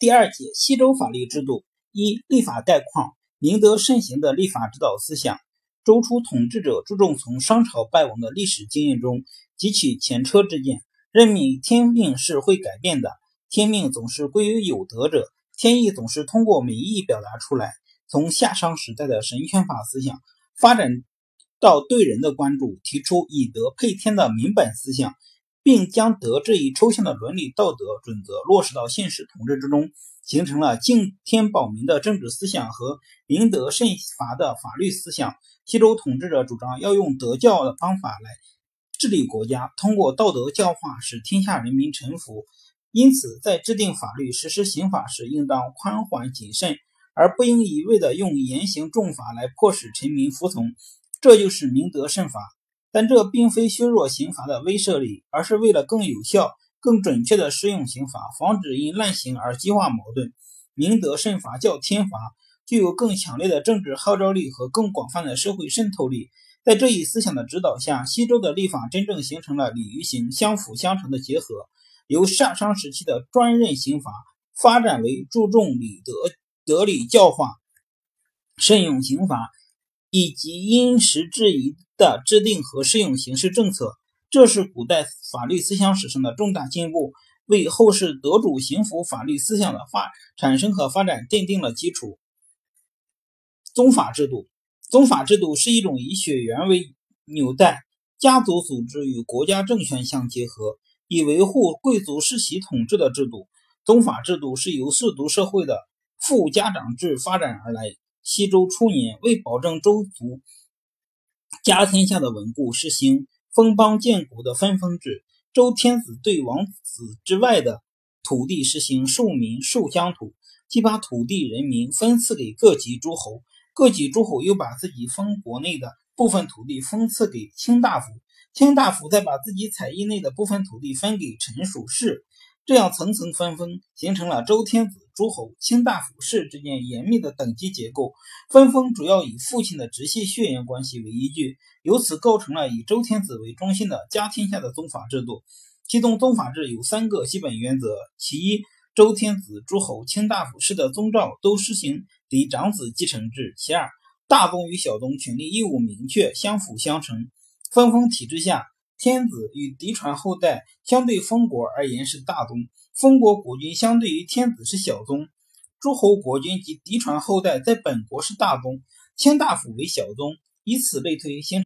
第二节西周法律制度一立法概况，明德慎行的立法指导思想。周初统治者注重从商朝败亡的历史经验中汲取前车之鉴，认命天命是会改变的，天命总是归于有德者，天意总是通过民意表达出来。从夏商时代的神权法思想发展到对人的关注，提出以德配天的民本思想。并将德这一抽象的伦理道德准则落实到现实统治之中，形成了敬天保民的政治思想和明德慎罚的法律思想。西周统治者主张要用德教的方法来治理国家，通过道德教化使天下人民臣服。因此，在制定法律、实施刑法时，应当宽缓谨慎，而不应一味的用严刑重罚来迫使臣民服从。这就是明德慎罚。但这并非削弱刑罚的威慑力，而是为了更有效、更准确地适用刑罚，防止因滥刑而激化矛盾。明德慎罚较天罚具有更强烈的政治号召力和更广泛的社会渗透力。在这一思想的指导下，西周的立法真正形成了礼与刑相辅相成的结合，由夏商时期的专任刑罚发展为注重礼德、德礼教化、慎用刑罚，以及因时制宜。的制定和适用刑事政策，这是古代法律思想史上的重大进步，为后世德主刑辅法律思想的发产生和发展奠定了基础。宗法制度，宗法制度是一种以血缘为纽带，家族组织与国家政权相结合，以维护贵族世袭统治的制度。宗法制度是由氏族社会的父家长制发展而来。西周初年，为保证周族。家天下的稳固，实行封邦建国的分封制。周天子对王子之外的土地实行庶民庶乡土，即把土地人民分赐给各级诸侯，各级诸侯又把自己封国内的部分土地分赐给卿大夫，卿大夫再把自己采邑内的部分土地分给臣属士，这样层层分封，形成了周天子。诸侯、卿大夫、士之间严密的等级结构，分封主要以父亲的直系血缘关系为依据，由此构成了以周天子为中心的家天下的宗法制度。其中，宗法制有三个基本原则：其一，周天子、诸侯、卿大夫、士的宗诏都实行嫡长子继承制；其二，大宗与小宗权利义务明确，相辅相成。分封体制下，天子与嫡传后代相对封国而言是大宗。封国国君相对于天子是小宗，诸侯国君及嫡传后代在本国是大宗，卿大夫为小宗，以此类推，形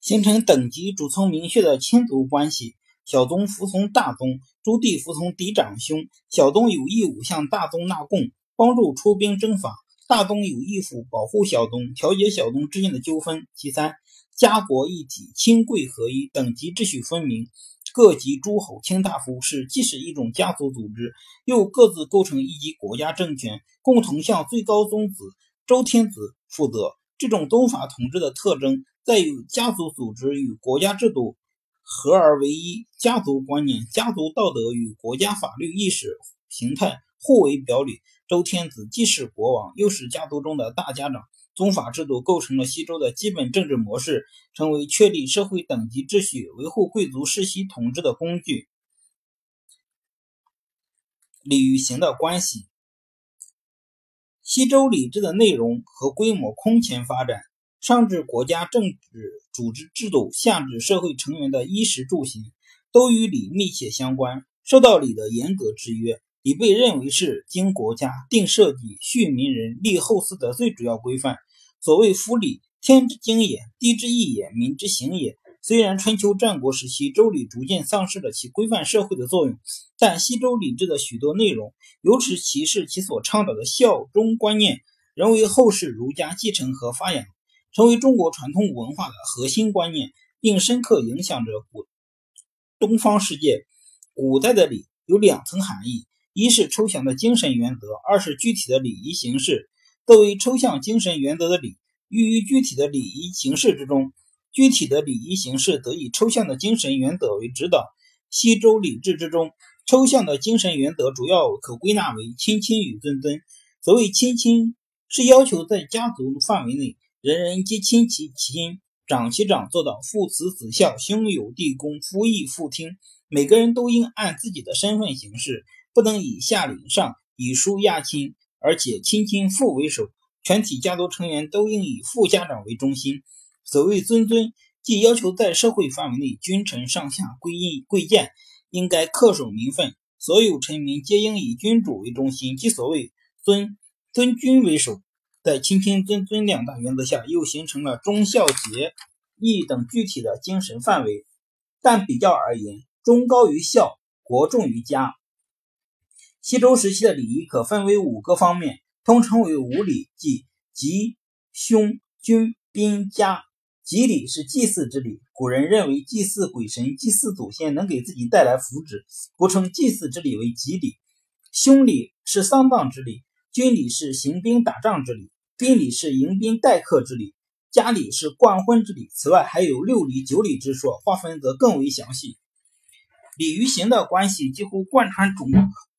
形成等级主从明确的亲族关系。小宗服从大宗，诸弟服从嫡长兄。小宗有义务向大宗纳贡，帮助出兵征伐；大宗有义务保护小宗，调解小宗之间的纠纷。其三，家国一体，亲贵合一，等级秩序分明。各级诸侯、卿大夫是既是一种家族组织，又各自构成一级国家政权，共同向最高宗子周天子负责。这种宗法统治的特征，在于家族组织与国家制度合而为一，家族观念、家族道德与国家法律意识形态互为表里。周天子既是国王，又是家族中的大家长。宗法制度构成了西周的基本政治模式，成为确立社会等级秩序、维护贵族世袭统治的工具。礼与刑的关系，西周礼制的内容和规模空前发展，上至国家政治组织制度，下至社会成员的衣食住行，都与礼密切相关，受到礼的严格制约。礼被认为是经国家定社稷、恤民人、立后嗣的最主要规范。所谓“夫礼，天之经也，地之义也，民之行也”。虽然春秋战国时期周礼逐渐丧失了其规范社会的作用，但西周礼制的许多内容，尤其是其所倡导的孝忠观念，仍为后世儒家继承和发扬，成为中国传统文化的核心观念，并深刻影响着古东方世界。古代的礼有两层含义。一是抽象的精神原则，二是具体的礼仪形式。作为抽象精神原则的礼，寓于具体的礼仪形式之中。具体的礼仪形式得以抽象的精神原则为指导。西周礼制之中，抽象的精神原则主要可归纳为亲亲与尊尊。所谓亲亲，是要求在家族范围内，人人皆亲其亲，长其长，做到父慈子孝，兄友弟恭，夫义父听。每个人都应按自己的身份行事，不能以下领上，以疏压亲，而且亲亲父为首。全体家族成员都应以父家长为中心。所谓尊尊，即要求在社会范围内，君臣上下贵印贵贱应该恪守名分，所有臣民皆应以君主为中心，即所谓尊尊君为首。在亲亲尊尊两大原则下，又形成了忠孝节义等具体的精神范围。但比较而言，忠高于孝，国重于家。西周时期的礼仪可分为五个方面。通称为五礼，即吉、凶、君、宾、家。吉礼是祭祀之礼，古人认为祭祀鬼神、祭祀祖先能给自己带来福祉，故称祭祀之礼为吉礼。凶礼是丧葬之礼，军礼是行兵打仗之礼，宾礼是迎宾待客之礼，家礼是冠婚之礼。此外，还有六礼、九礼之说，划分则更为详细。礼与刑的关系几乎贯穿中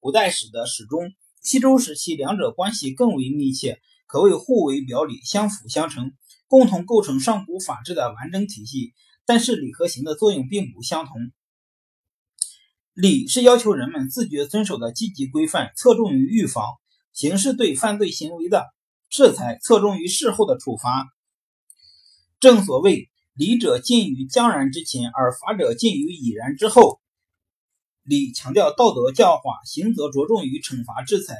古代史的始终。西周时期，两者关系更为密切，可谓互为表里，相辅相成，共同构成上古法治的完整体系。但是，礼和刑的作用并不相同。礼是要求人们自觉遵守的积极规范，侧重于预防；刑是对犯罪行为的制裁，侧重于事后的处罚。正所谓，礼者尽于将然之前，而法者尽于已然之后。礼强调道德教化，刑则着重于惩罚制裁。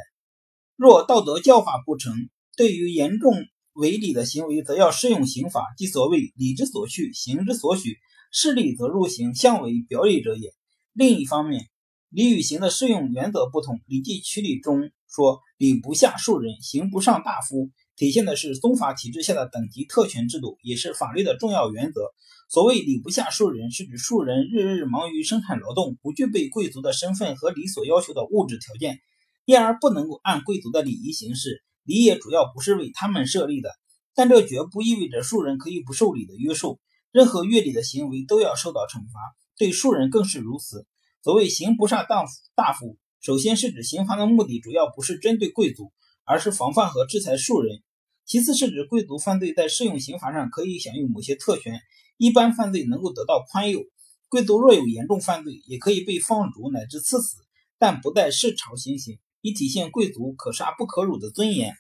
若道德教化不成，对于严重违礼的行为，则要适用刑法，即所谓礼之所去，刑之所许。事礼则入刑，相为表里者也。另一方面，礼与刑的适用原则不同，《礼记曲礼》中说：“礼不下庶人，刑不上大夫。”体现的是宗法体制下的等级特权制度，也是法律的重要原则。所谓“礼不下庶人”，是指庶人日日忙于生产劳动，不具备贵族的身份和礼所要求的物质条件，因而不能够按贵族的礼仪行事。礼也主要不是为他们设立的，但这绝不意味着庶人可以不受礼的约束。任何越礼的行为都要受到惩罚，对庶人更是如此。所谓“刑不上大夫”，大夫首先是指刑罚的目的主要不是针对贵族，而是防范和制裁庶人。其次是指贵族犯罪在适用刑法上可以享有某些特权，一般犯罪能够得到宽宥。贵族若有严重犯罪，也可以被放逐乃至赐死，但不带市朝行刑，以体现贵族可杀不可辱的尊严。